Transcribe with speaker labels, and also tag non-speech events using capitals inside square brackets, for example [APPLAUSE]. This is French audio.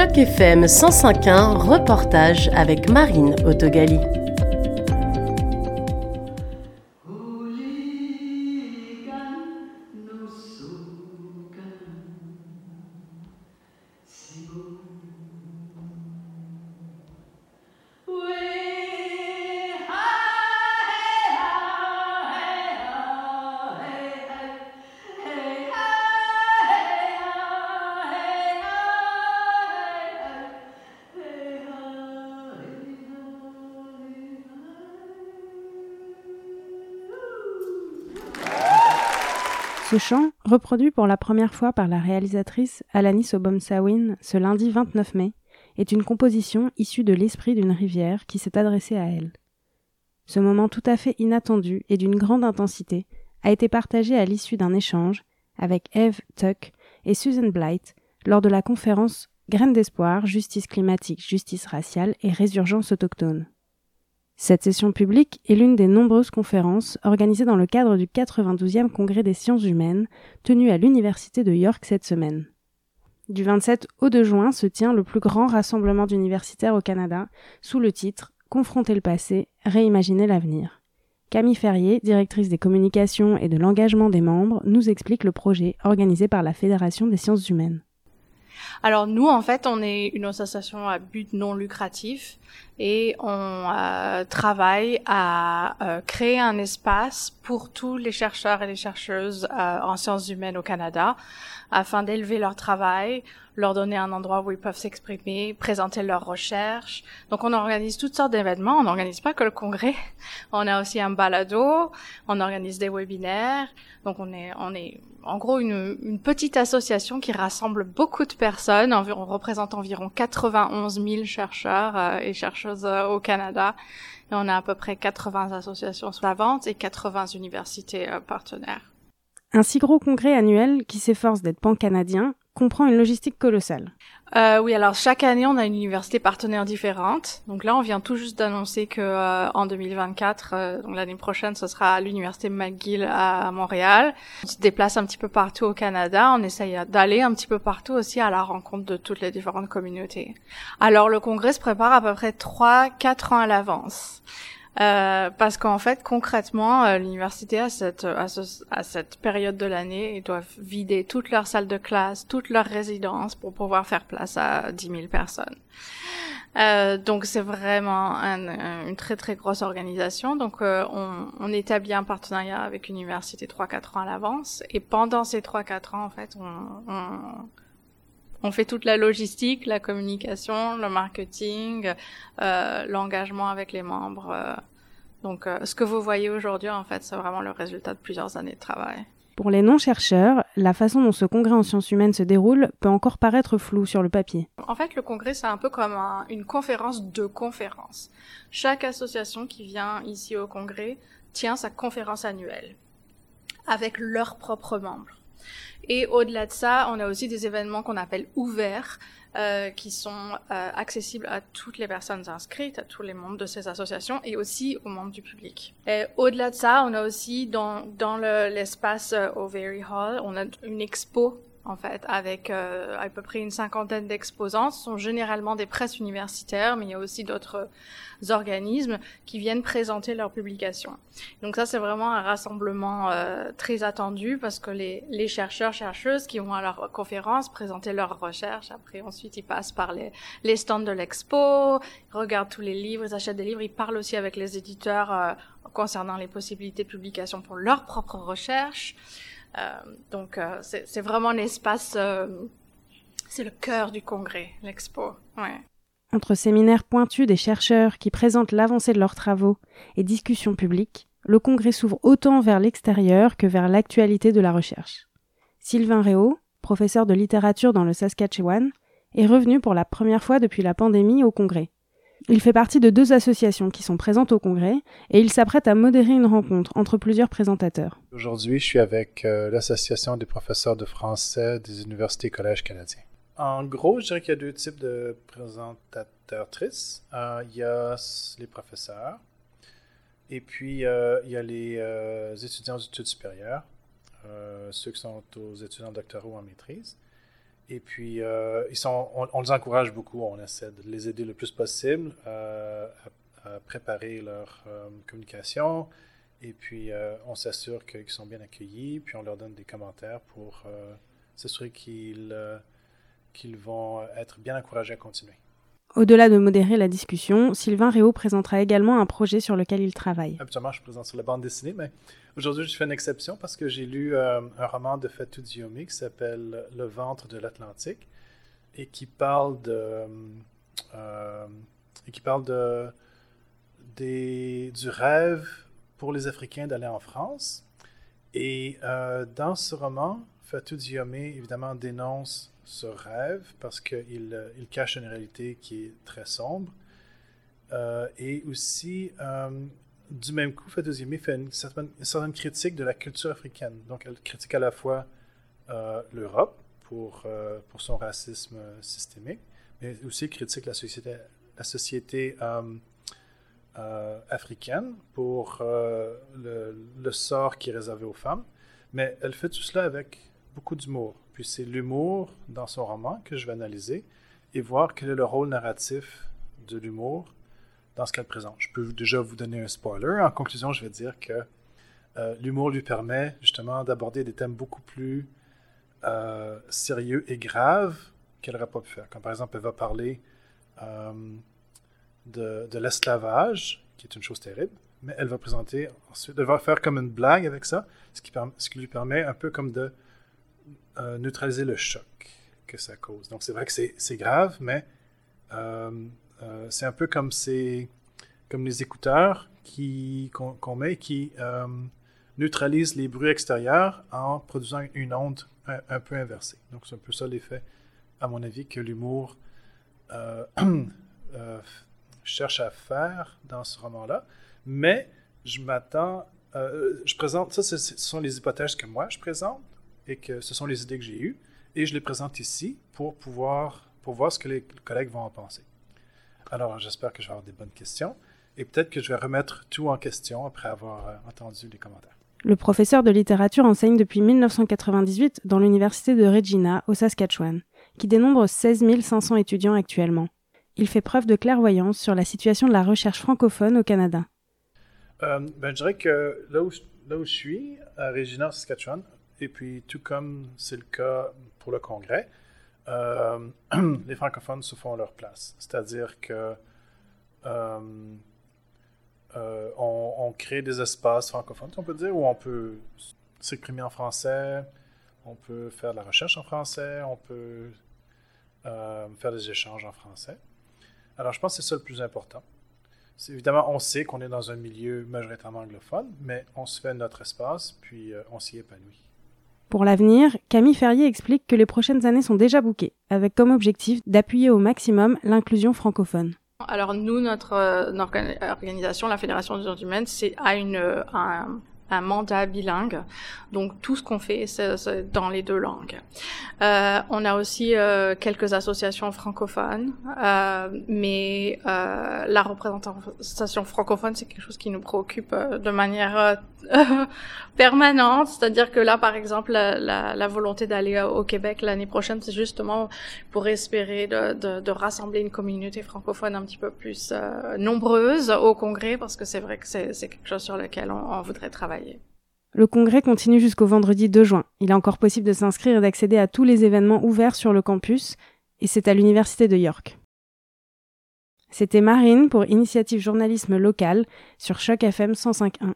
Speaker 1: Choc FM 105.1, reportage avec Marine Autogali.
Speaker 2: Ce chant, reproduit pour la première fois par la réalisatrice Alanis Obomsawin ce lundi 29 mai, est une composition issue de l'esprit d'une rivière qui s'est adressée à elle. Ce moment tout à fait inattendu et d'une grande intensité a été partagé à l'issue d'un échange avec Eve Tuck et Susan Blight lors de la conférence Graines d'espoir, justice climatique, justice raciale et résurgence autochtone. Cette session publique est l'une des nombreuses conférences organisées dans le cadre du 92e Congrès des sciences humaines tenu à l'Université de York cette semaine. Du 27 au 2 juin se tient le plus grand rassemblement d'universitaires au Canada sous le titre Confronter le passé, réimaginer l'avenir. Camille Ferrier, directrice des communications et de l'engagement des membres, nous explique le projet organisé par la Fédération des sciences humaines.
Speaker 3: Alors nous, en fait, on est une association à but non lucratif et on euh, travaille à euh, créer un espace pour tous les chercheurs et les chercheuses euh, en sciences humaines au Canada afin d'élever leur travail, leur donner un endroit où ils peuvent s'exprimer, présenter leurs recherches. Donc on organise toutes sortes d'événements, on n'organise pas que le congrès, [LAUGHS] on a aussi un balado, on organise des webinaires. Donc on est on est en gros une, une petite association qui rassemble beaucoup de personnes, on représente environ 91 000 chercheurs et chercheuses euh, au Canada. On a à peu près 80 associations sur la vente et 80 universités euh, partenaires.
Speaker 2: Un si gros congrès annuel qui s'efforce d'être pan-canadien comprend une logistique colossale.
Speaker 3: Euh, oui, alors chaque année, on a une université partenaire différente. Donc là, on vient tout juste d'annoncer que euh, en 2024, euh, donc l'année prochaine, ce sera l'université McGill à Montréal. On se déplace un petit peu partout au Canada. On essaye d'aller un petit peu partout aussi à la rencontre de toutes les différentes communautés. Alors le congrès se prépare à peu près trois, quatre ans à l'avance. Euh, parce qu'en fait, concrètement, euh, l'université à cette à, à, cette période de l'année, ils doivent vider toutes leurs salles de classe, toutes leurs résidences pour pouvoir faire place à 10 000 personnes. Euh, donc c'est vraiment un, une très très grosse organisation. Donc euh, on, on, établit un partenariat avec l'université 3-4 ans à l'avance, et pendant ces 3-4 ans, en fait, on, on on fait toute la logistique, la communication, le marketing, euh, l'engagement avec les membres. Euh. donc, euh, ce que vous voyez aujourd'hui, en fait, c'est vraiment le résultat de plusieurs années de travail.
Speaker 2: Pour les non-chercheurs, la façon dont ce congrès en sciences humaines se déroule peut encore paraître flou sur le papier.
Speaker 3: En fait, le congrès, c'est un peu comme une conférence de conférences. Chaque association qui vient ici au congrès tient sa conférence annuelle avec leurs propres membres. Et au-delà de ça, on a aussi des événements qu'on appelle ouverts, euh, qui sont euh, accessibles à toutes les personnes inscrites, à tous les membres de ces associations et aussi aux membres du public. Et au-delà de ça, on a aussi dans, dans l'espace le, euh, Hall, on a une expo en fait, avec euh, à peu près une cinquantaine d'exposants. Ce sont généralement des presses universitaires, mais il y a aussi d'autres organismes qui viennent présenter leurs publications. Donc ça, c'est vraiment un rassemblement euh, très attendu parce que les, les chercheurs, chercheuses qui vont à leur conférence présenter leurs recherches, après ensuite ils passent par les, les stands de l'expo, ils regardent tous les livres, ils achètent des livres, ils parlent aussi avec les éditeurs euh, concernant les possibilités de publication pour leurs propres recherches. Euh, donc euh, c'est vraiment l'espace, euh, c'est le cœur du congrès, l'expo.
Speaker 2: Entre séminaires pointus des chercheurs qui présentent l'avancée de leurs travaux et discussions publiques, le congrès s'ouvre autant vers l'extérieur que vers l'actualité de la recherche. Sylvain Réau, professeur de littérature dans le Saskatchewan, est revenu pour la première fois depuis la pandémie au congrès. Il fait partie de deux associations qui sont présentes au congrès et il s'apprête à modérer une rencontre entre plusieurs présentateurs.
Speaker 4: Aujourd'hui, je suis avec euh, l'Association des professeurs de français des universités et collèges canadiens. En gros, je dirais qu'il y a deux types de présentatrices. Euh, il y a les professeurs et puis euh, il y a les étudiants d'études supérieures, ceux qui sont aux étudiants doctoraux en maîtrise. Et puis, sont, on, les encourage beaucoup, on essaie de les aider le plus possible à, préparer leur communication. Et puis, on s'assure qu'ils sont bien accueillis, puis on leur donne des commentaires pour s'assurer qu'ils vont être bien encouragés à continuer.
Speaker 2: Au-delà de modérer la discussion, Sylvain Réau présentera également un projet sur lequel il travaille.
Speaker 4: Habituellement, je présente sur la bande dessinée, mais aujourd'hui, je fais une exception parce que j'ai lu euh, un roman de Fatou Diomi qui s'appelle Le ventre de l'Atlantique et qui parle de. Euh, et qui parle de, du rêve pour les Africains d'aller en France. Et euh, dans ce roman, Fatou Diomé, évidemment, dénonce ce rêve parce qu'il euh, il cache une réalité qui est très sombre. Euh, et aussi, euh, du même coup, Fatou Diomé fait une certaine, critique de la culture africaine. Donc, elle critique à la fois l'Europe pour, pour son racisme systémique, mais aussi critique la société, la société africaine pour le, sort qui est réservé aux femmes. Mais elle fait tout cela avec beaucoup d'humour. Puis c'est l'humour dans son roman que je vais analyser et voir quel est le rôle narratif de l'humour dans ce qu'elle présente. Je peux déjà vous donner un spoiler. En conclusion, je vais dire que euh, l'humour lui permet justement d'aborder des thèmes beaucoup plus euh, sérieux et graves qu'elle n'aurait pas pu faire. Comme par exemple, elle va parler euh, de, l'esclavage, qui est une chose terrible, mais elle va présenter ensuite, elle va faire comme une blague avec ça, ce qui lui permet un peu comme de euh, neutraliser le choc que ça cause. Donc c'est vrai que c'est grave, mais euh, euh, c'est un peu comme, comme les écouteurs qu'on met qui neutralisent les bruits extérieurs en produisant une onde un, peu inversée. Donc c'est un peu ça l'effet, à mon avis, que l'humour [CLEARS THROAT] cherche à faire dans ce roman-là. Mais je m'attends, je présente, ça ce sont les hypothèses que moi je présente et que ce sont les idées que j'ai eues et je les présente ici pour pouvoir pour voir ce que les collègues vont en penser. Alors, j'espère que je vais avoir des bonnes questions et peut-être que je vais remettre tout en question après avoir euh, entendu les commentaires.
Speaker 2: Le professeur de littérature enseigne depuis 1998 dans l'université de Regina, au Saskatchewan, qui dénombre 16 500 étudiants actuellement. Il fait preuve de clairvoyance sur la situation de la recherche francophone au Canada.
Speaker 4: Euh, ben, je dirais que là où, là où je suis, à Regina, Saskatchewan, et puis, tout comme c'est le cas pour le Congrès, euh, [CLEARS THROAT] les francophones se font leur place. C'est-à-dire que euh, euh, on, crée des espaces francophones, on peut dire, où on peut s'exprimer en français, on peut faire de la recherche en français, on peut faire des échanges en français. Alors, je pense que c'est ça le plus important. Évidemment, on sait qu'on est dans un milieu majoritairement anglophone, mais on se fait notre espace, puis on s'y épanouit.
Speaker 2: Pour l'avenir, Camille Ferrier explique que les prochaines années sont déjà bouquées, avec comme objectif d'appuyer au maximum l'inclusion francophone.
Speaker 3: Alors nous, notre, euh, organisation, la Fédération des sciences humaines, c'est à une, un, un mandat bilingue. Donc tout ce qu'on fait, c'est dans les deux langues. Euh, on a aussi euh, quelques associations francophones, euh, mais euh, la représentation francophone, c'est quelque chose qui nous préoccupe euh, de manière [LAUGHS] permanente. C'est-à-dire que là, par exemple, la, la, la volonté d'aller au Québec l'année prochaine, c'est justement pour espérer de, de, de, rassembler une communauté francophone un petit peu plus nombreuse au Congrès, parce que c'est vrai que c'est quelque chose sur lequel on, on voudrait travailler.
Speaker 2: Le congrès continue jusqu'au vendredi 2 juin. Il est encore possible de s'inscrire et d'accéder à tous les événements ouverts sur le campus, et c'est à l'Université de York. C'était Marine pour Initiative Journalisme Local sur Choc FM 105.1.